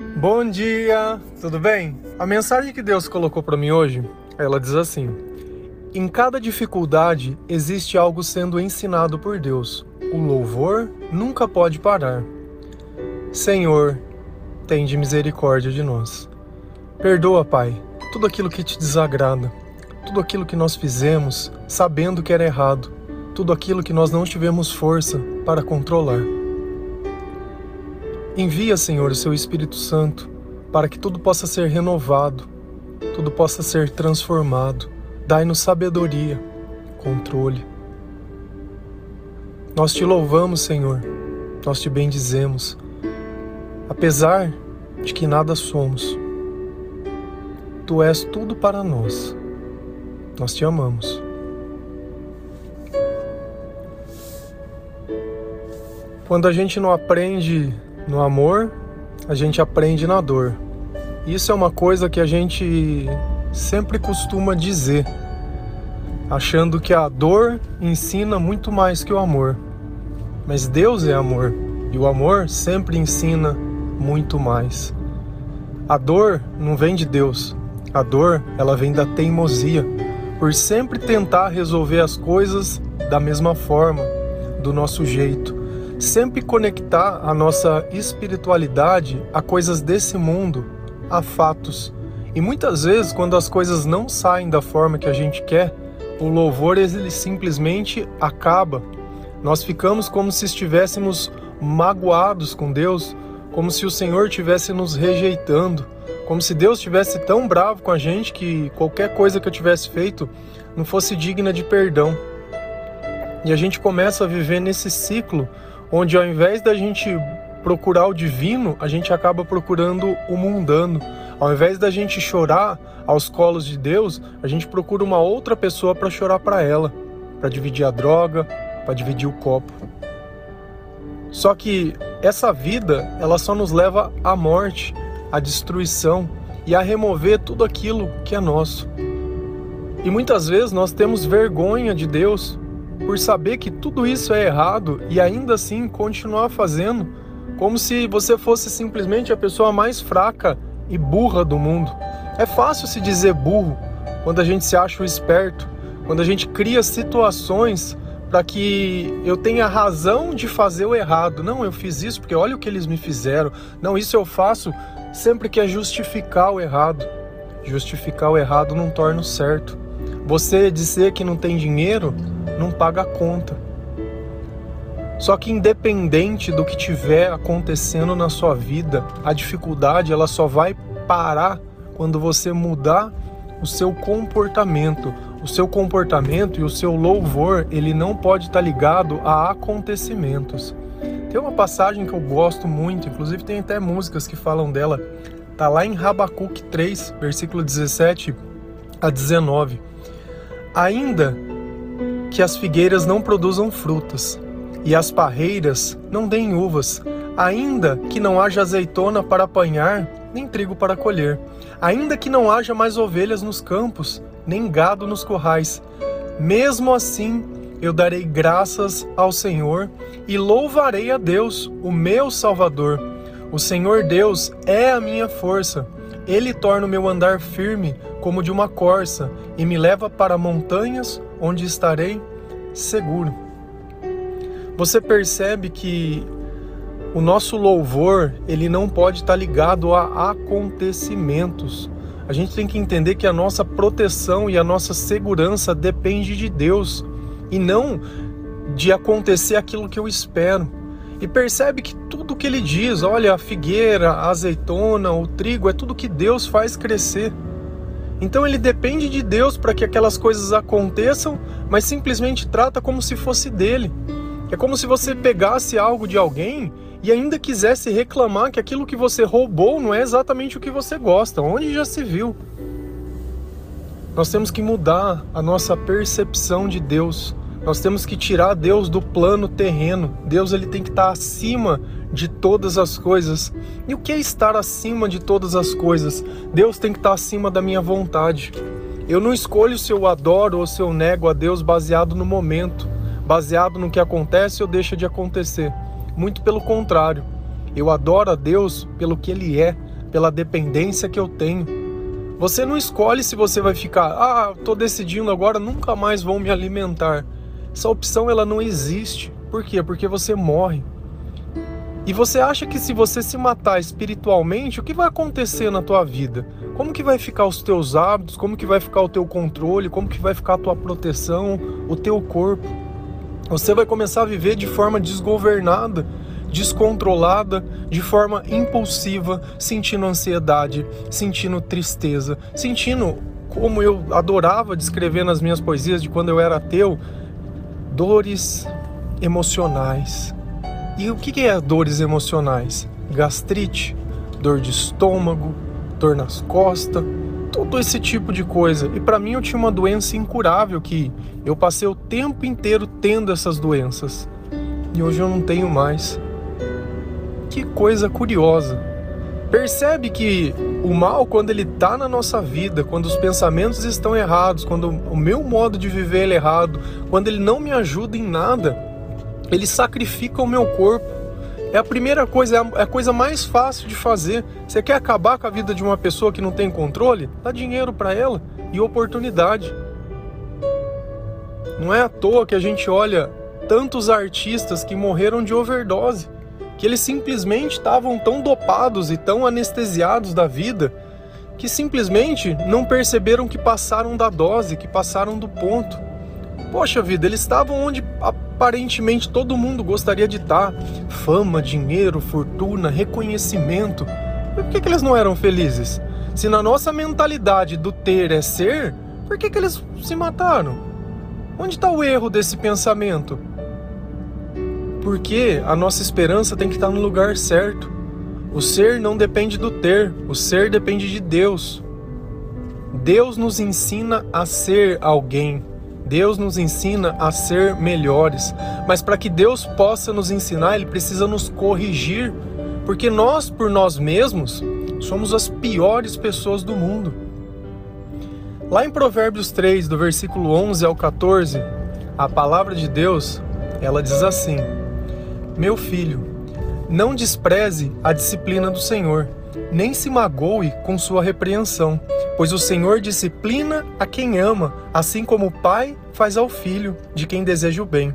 Bom dia, tudo bem? A mensagem que Deus colocou para mim hoje, ela diz assim: Em cada dificuldade existe algo sendo ensinado por Deus. O louvor nunca pode parar. Senhor, tem de misericórdia de nós. Perdoa, Pai, tudo aquilo que te desagrada, tudo aquilo que nós fizemos sabendo que era errado, tudo aquilo que nós não tivemos força para controlar. Envia, Senhor, o seu Espírito Santo para que tudo possa ser renovado, tudo possa ser transformado. Dai-nos sabedoria, controle. Nós te louvamos, Senhor, nós te bendizemos, apesar de que nada somos. Tu és tudo para nós. Nós te amamos. Quando a gente não aprende no amor, a gente aprende na dor. Isso é uma coisa que a gente sempre costuma dizer, achando que a dor ensina muito mais que o amor. Mas Deus é amor e o amor sempre ensina muito mais. A dor não vem de Deus. A dor, ela vem da teimosia, por sempre tentar resolver as coisas da mesma forma, do nosso jeito sempre conectar a nossa espiritualidade a coisas desse mundo, a fatos. E muitas vezes, quando as coisas não saem da forma que a gente quer, o louvor ele simplesmente acaba. Nós ficamos como se estivéssemos magoados com Deus, como se o Senhor estivesse nos rejeitando, como se Deus estivesse tão bravo com a gente que qualquer coisa que eu tivesse feito não fosse digna de perdão. E a gente começa a viver nesse ciclo onde ao invés da gente procurar o divino, a gente acaba procurando o mundano. Ao invés da gente chorar aos colos de Deus, a gente procura uma outra pessoa para chorar para ela, para dividir a droga, para dividir o copo. Só que essa vida, ela só nos leva à morte, à destruição e a remover tudo aquilo que é nosso. E muitas vezes nós temos vergonha de Deus por saber que tudo isso é errado e ainda assim continuar fazendo, como se você fosse simplesmente a pessoa mais fraca e burra do mundo. É fácil se dizer burro quando a gente se acha o esperto, quando a gente cria situações para que eu tenha razão de fazer o errado. Não, eu fiz isso porque olha o que eles me fizeram. Não, isso eu faço sempre que é justificar o errado. Justificar o errado não torna o certo. Você dizer que não tem dinheiro não paga a conta. Só que independente do que tiver acontecendo na sua vida, a dificuldade ela só vai parar quando você mudar o seu comportamento. O seu comportamento e o seu louvor, ele não pode estar ligado a acontecimentos. Tem uma passagem que eu gosto muito, inclusive tem até músicas que falam dela. Tá lá em Rabacuque 3, versículo 17 a 19. Ainda que as figueiras não produzam frutas e as parreiras não deem uvas, ainda que não haja azeitona para apanhar, nem trigo para colher, ainda que não haja mais ovelhas nos campos, nem gado nos corrais. Mesmo assim, eu darei graças ao Senhor e louvarei a Deus, o meu Salvador. O Senhor Deus é a minha força. Ele torna o meu andar firme como de uma corça e me leva para montanhas onde estarei seguro. Você percebe que o nosso louvor, ele não pode estar ligado a acontecimentos. A gente tem que entender que a nossa proteção e a nossa segurança depende de Deus e não de acontecer aquilo que eu espero. E percebe que tudo que ele diz, olha, a figueira, a azeitona, o trigo, é tudo que Deus faz crescer. Então ele depende de Deus para que aquelas coisas aconteçam, mas simplesmente trata como se fosse dele. É como se você pegasse algo de alguém e ainda quisesse reclamar que aquilo que você roubou não é exatamente o que você gosta. Onde já se viu? Nós temos que mudar a nossa percepção de Deus. Nós temos que tirar Deus do plano terreno. Deus ele tem que estar acima de todas as coisas. E o que é estar acima de todas as coisas? Deus tem que estar acima da minha vontade. Eu não escolho se eu adoro ou se eu nego a Deus baseado no momento, baseado no que acontece ou deixa de acontecer. Muito pelo contrário. Eu adoro a Deus pelo que Ele é, pela dependência que eu tenho. Você não escolhe se você vai ficar, ah, tô decidindo agora, nunca mais vou me alimentar. Essa opção ela não existe. Por quê? Porque você morre. E você acha que se você se matar espiritualmente, o que vai acontecer na tua vida? Como que vai ficar os teus hábitos? Como que vai ficar o teu controle? Como que vai ficar a tua proteção, o teu corpo? Você vai começar a viver de forma desgovernada, descontrolada, de forma impulsiva, sentindo ansiedade, sentindo tristeza, sentindo como eu adorava descrever nas minhas poesias de quando eu era ateu, dores emocionais e o que é dores emocionais? Gastrite, dor de estômago, dor nas costas, todo esse tipo de coisa. E para mim eu tinha uma doença incurável que eu passei o tempo inteiro tendo essas doenças. E hoje eu não tenho mais. Que coisa curiosa. Percebe que o mal, quando ele está na nossa vida, quando os pensamentos estão errados, quando o meu modo de viver é errado, quando ele não me ajuda em nada, ele sacrifica o meu corpo. É a primeira coisa, é a coisa mais fácil de fazer. Você quer acabar com a vida de uma pessoa que não tem controle? Dá dinheiro para ela e oportunidade. Não é à toa que a gente olha tantos artistas que morreram de overdose, que eles simplesmente estavam tão dopados e tão anestesiados da vida que simplesmente não perceberam que passaram da dose, que passaram do ponto. Poxa vida, eles estavam onde aparentemente todo mundo gostaria de estar: fama, dinheiro, fortuna, reconhecimento. Por que, que eles não eram felizes? Se na nossa mentalidade do ter é ser, por que, que eles se mataram? Onde está o erro desse pensamento? Porque a nossa esperança tem que estar no lugar certo. O ser não depende do ter, o ser depende de Deus. Deus nos ensina a ser alguém. Deus nos ensina a ser melhores, mas para que Deus possa nos ensinar, Ele precisa nos corrigir, porque nós, por nós mesmos, somos as piores pessoas do mundo. Lá em Provérbios 3, do versículo 11 ao 14, a palavra de Deus, ela diz assim: Meu filho, não despreze a disciplina do Senhor, nem se magoe com sua repreensão, pois o Senhor disciplina a quem ama, assim como o pai faz ao filho de quem deseja o bem.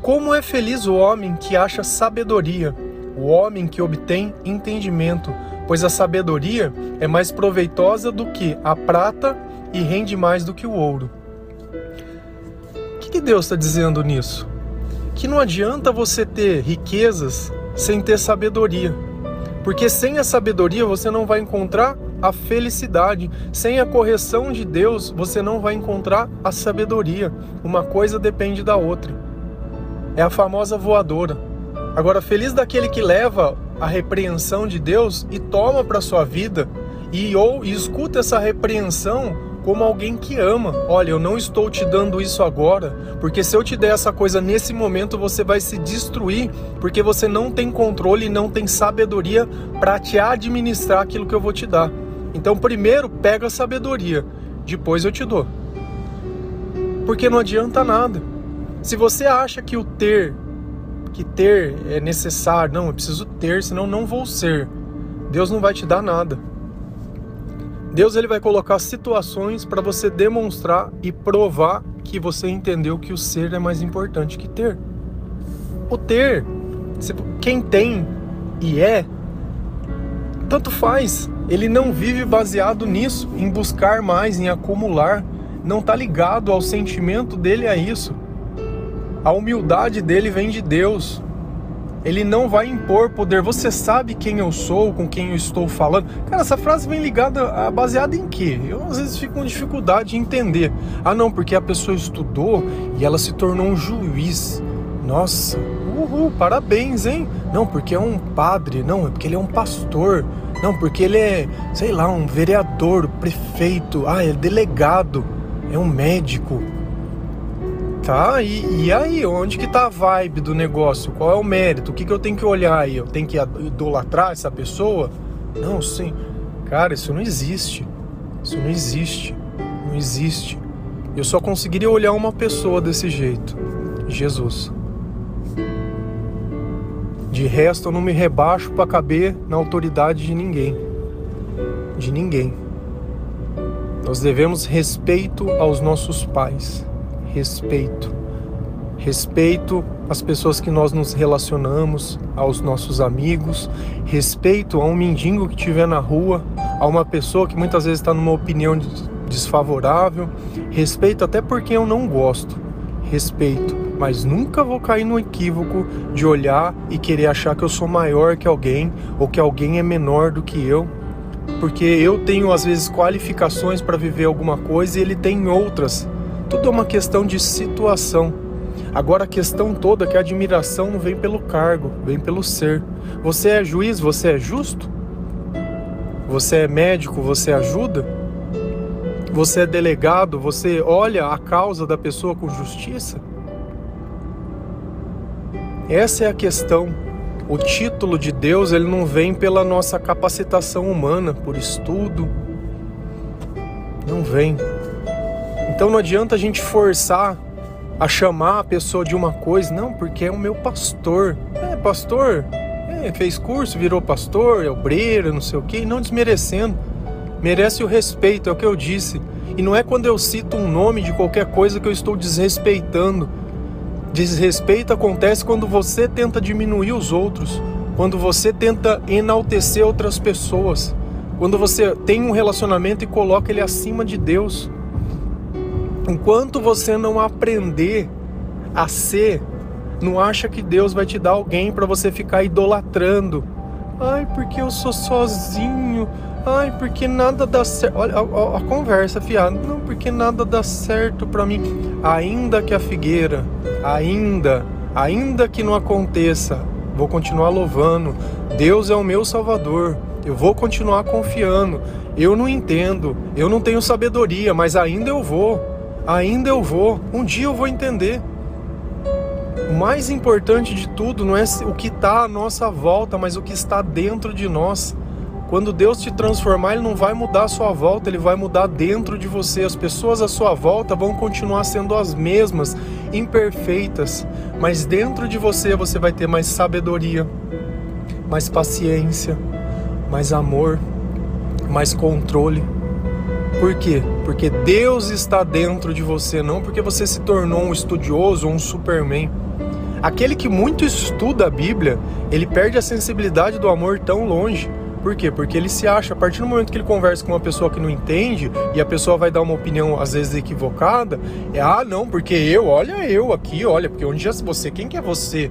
Como é feliz o homem que acha sabedoria, o homem que obtém entendimento, pois a sabedoria é mais proveitosa do que a prata e rende mais do que o ouro. O que Deus está dizendo nisso? Que não adianta você ter riquezas sem ter sabedoria, porque sem a sabedoria você não vai encontrar a felicidade. Sem a correção de Deus, você não vai encontrar a sabedoria. Uma coisa depende da outra. É a famosa voadora. Agora, feliz daquele que leva a repreensão de Deus e toma para sua vida e ou e escuta essa repreensão como alguém que ama. Olha, eu não estou te dando isso agora, porque se eu te der essa coisa nesse momento, você vai se destruir, porque você não tem controle e não tem sabedoria para te administrar aquilo que eu vou te dar. Então, primeiro pega a sabedoria, depois eu te dou. Porque não adianta nada. Se você acha que o ter, que ter é necessário, não, eu preciso ter, senão não vou ser. Deus não vai te dar nada. Deus ele vai colocar situações para você demonstrar e provar que você entendeu que o ser é mais importante que ter. O ter, quem tem e é, tanto faz. Ele não vive baseado nisso, em buscar mais, em acumular. Não está ligado ao sentimento dele a isso. A humildade dele vem de Deus. Ele não vai impor poder. Você sabe quem eu sou, com quem eu estou falando. Cara, essa frase vem ligada, baseada em quê? Eu às vezes fico com dificuldade de entender. Ah, não, porque a pessoa estudou e ela se tornou um juiz. Nossa, uhul, parabéns, hein? Não, porque é um padre. Não, é porque ele é um pastor. Não, porque ele é, sei lá, um vereador, prefeito, ah, é delegado, é um médico. Tá, e, e aí, onde que tá a vibe do negócio? Qual é o mérito? O que, que eu tenho que olhar aí? Eu tenho que idolatrar essa pessoa? Não, sim. Cara, isso não existe. Isso não existe. Não existe. Eu só conseguiria olhar uma pessoa desse jeito. Jesus. De resto, eu não me rebaixo para caber na autoridade de ninguém. de ninguém. Nós devemos respeito aos nossos pais, respeito. Respeito às pessoas que nós nos relacionamos, aos nossos amigos, respeito a um mendigo que estiver na rua, a uma pessoa que muitas vezes está numa opinião desfavorável, respeito até por quem eu não gosto, respeito, mas nunca vou cair no equívoco de olhar e querer achar que eu sou maior que alguém ou que alguém é menor do que eu porque eu tenho às vezes qualificações para viver alguma coisa e ele tem outras. Tudo é uma questão de situação. Agora a questão toda é que a admiração não vem pelo cargo, vem pelo ser. Você é juiz, você é justo? Você é médico, você ajuda? Você é delegado, você olha a causa da pessoa com justiça? Essa é a questão o título de Deus ele não vem pela nossa capacitação humana, por estudo. Não vem. Então não adianta a gente forçar a chamar a pessoa de uma coisa, não, porque é o meu pastor. É, pastor, é, fez curso, virou pastor, é obreiro, não sei o quê, não desmerecendo. Merece o respeito, é o que eu disse. E não é quando eu cito um nome de qualquer coisa que eu estou desrespeitando. Desrespeito acontece quando você tenta diminuir os outros, quando você tenta enaltecer outras pessoas, quando você tem um relacionamento e coloca ele acima de Deus. Enquanto você não aprender a ser, não acha que Deus vai te dar alguém para você ficar idolatrando. Ai, porque eu sou sozinho. Ai, porque nada dá certo. Olha a, a, a conversa, fiado. Não, porque nada dá certo para mim. Ainda que a figueira, ainda, ainda que não aconteça, vou continuar louvando. Deus é o meu Salvador. Eu vou continuar confiando. Eu não entendo, eu não tenho sabedoria, mas ainda eu vou. Ainda eu vou. Um dia eu vou entender. O mais importante de tudo não é o que está à nossa volta, mas o que está dentro de nós. Quando Deus te transformar, Ele não vai mudar a sua volta, Ele vai mudar dentro de você. As pessoas à sua volta vão continuar sendo as mesmas, imperfeitas, mas dentro de você você vai ter mais sabedoria, mais paciência, mais amor, mais controle. Por quê? Porque Deus está dentro de você, não porque você se tornou um estudioso ou um superman. Aquele que muito estuda a Bíblia, ele perde a sensibilidade do amor tão longe por quê? Porque ele se acha, a partir do momento que ele conversa com uma pessoa que não entende e a pessoa vai dar uma opinião às vezes equivocada, é ah, não, porque eu, olha eu aqui, olha, porque onde é você? Quem que é você?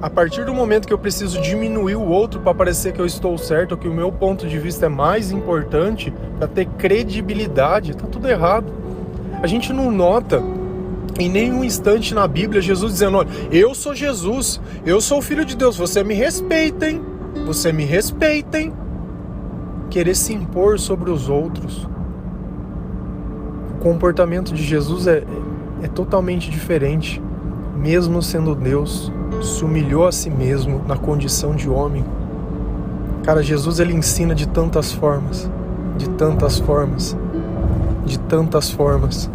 A partir do momento que eu preciso diminuir o outro para parecer que eu estou certo, ou que o meu ponto de vista é mais importante, para ter credibilidade, tá tudo errado. A gente não nota em nenhum instante na Bíblia Jesus dizendo: olha, eu sou Jesus, eu sou o filho de Deus, você me respeita, hein? você me respeitem, querer se impor sobre os outros. O comportamento de Jesus é, é totalmente diferente. Mesmo sendo Deus, se humilhou a si mesmo na condição de homem. Cara, Jesus ele ensina de tantas formas, de tantas formas, de tantas formas.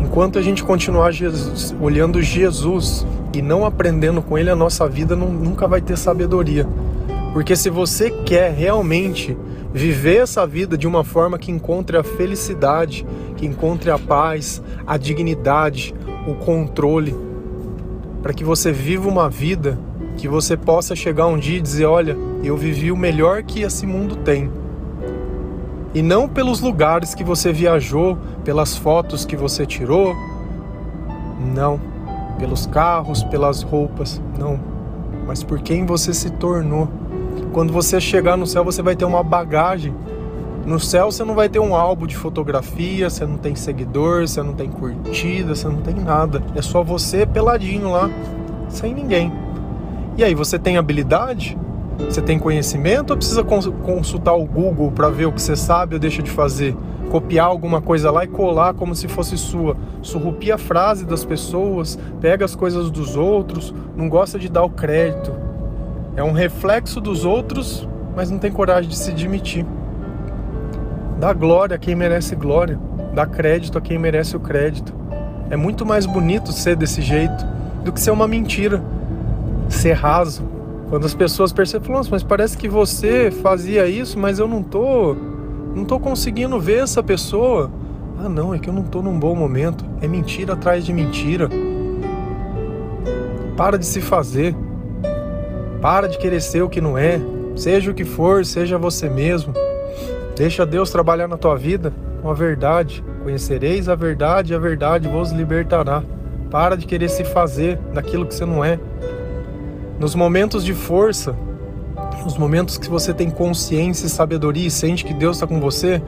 Enquanto a gente continuar Jesus, olhando Jesus e não aprendendo com ele, a nossa vida não, nunca vai ter sabedoria. Porque se você quer realmente viver essa vida de uma forma que encontre a felicidade, que encontre a paz, a dignidade, o controle, para que você viva uma vida que você possa chegar um dia e dizer: Olha, eu vivi o melhor que esse mundo tem. E não pelos lugares que você viajou, pelas fotos que você tirou, não, pelos carros, pelas roupas, não, mas por quem você se tornou quando você chegar no céu, você vai ter uma bagagem. No céu você não vai ter um álbum de fotografia, você não tem seguidor, você não tem curtida, você não tem nada. É só você peladinho lá, sem ninguém. E aí, você tem habilidade? Você tem conhecimento ou precisa consultar o Google para ver o que você sabe ou deixa de fazer? Copiar alguma coisa lá e colar como se fosse sua. Surrupia a frase das pessoas, pega as coisas dos outros, não gosta de dar o crédito é um reflexo dos outros, mas não tem coragem de se admitir. Dá glória a quem merece glória, dá crédito a quem merece o crédito. É muito mais bonito ser desse jeito do que ser uma mentira, ser raso, Quando as pessoas percebem, nossa, mas parece que você fazia isso, mas eu não tô, não tô conseguindo ver essa pessoa. Ah, não, é que eu não tô num bom momento. É mentira atrás de mentira. Para de se fazer. Para de querer ser o que não é. Seja o que for, seja você mesmo. Deixa Deus trabalhar na tua vida com a verdade. Conhecereis a verdade e a verdade vos libertará. Para de querer se fazer daquilo que você não é. Nos momentos de força, nos momentos que você tem consciência e sabedoria e sente que Deus está com você,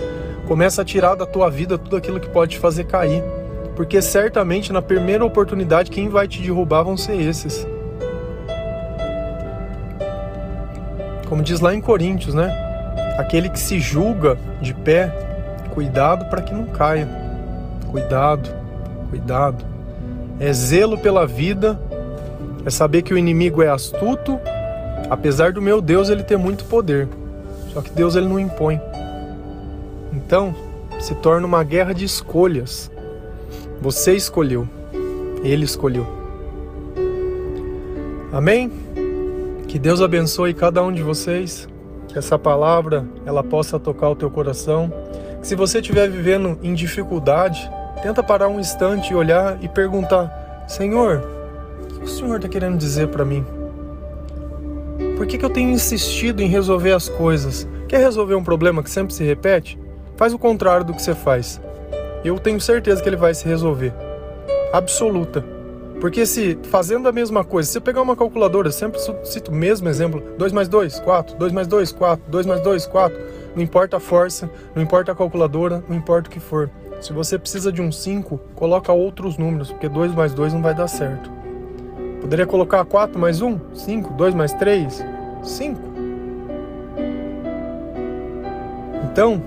começa a tirar da tua vida tudo aquilo que pode te fazer cair. Porque certamente na primeira oportunidade quem vai te derrubar vão ser esses. Como diz lá em Coríntios, né? Aquele que se julga de pé, cuidado para que não caia. Cuidado, cuidado. É zelo pela vida, é saber que o inimigo é astuto, apesar do meu Deus ele ter muito poder. Só que Deus ele não impõe. Então, se torna uma guerra de escolhas. Você escolheu, ele escolheu. Amém? Que Deus abençoe cada um de vocês, que essa palavra ela possa tocar o teu coração. Que se você estiver vivendo em dificuldade, tenta parar um instante e olhar e perguntar: Senhor, o Senhor está querendo dizer para mim? Por que, que eu tenho insistido em resolver as coisas? Quer resolver um problema que sempre se repete? Faz o contrário do que você faz. Eu tenho certeza que ele vai se resolver. Absoluta. Porque se fazendo a mesma coisa, se eu pegar uma calculadora, sempre cito o mesmo exemplo, 2 mais 2, 4, 2 mais 2, 4, 2 mais 2, 4, não importa a força, não importa a calculadora, não importa o que for. Se você precisa de um 5, coloca outros números, porque 2 mais 2 não vai dar certo. Poderia colocar 4 mais 1, 5, 2 mais 3, 5. Então,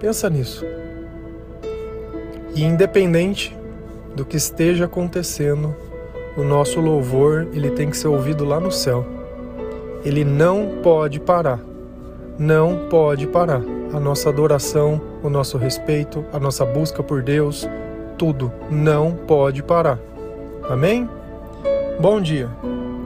pensa nisso. E independente do que esteja acontecendo, o nosso louvor ele tem que ser ouvido lá no céu. Ele não pode parar. Não pode parar. A nossa adoração, o nosso respeito, a nossa busca por Deus, tudo não pode parar. Amém? Bom dia.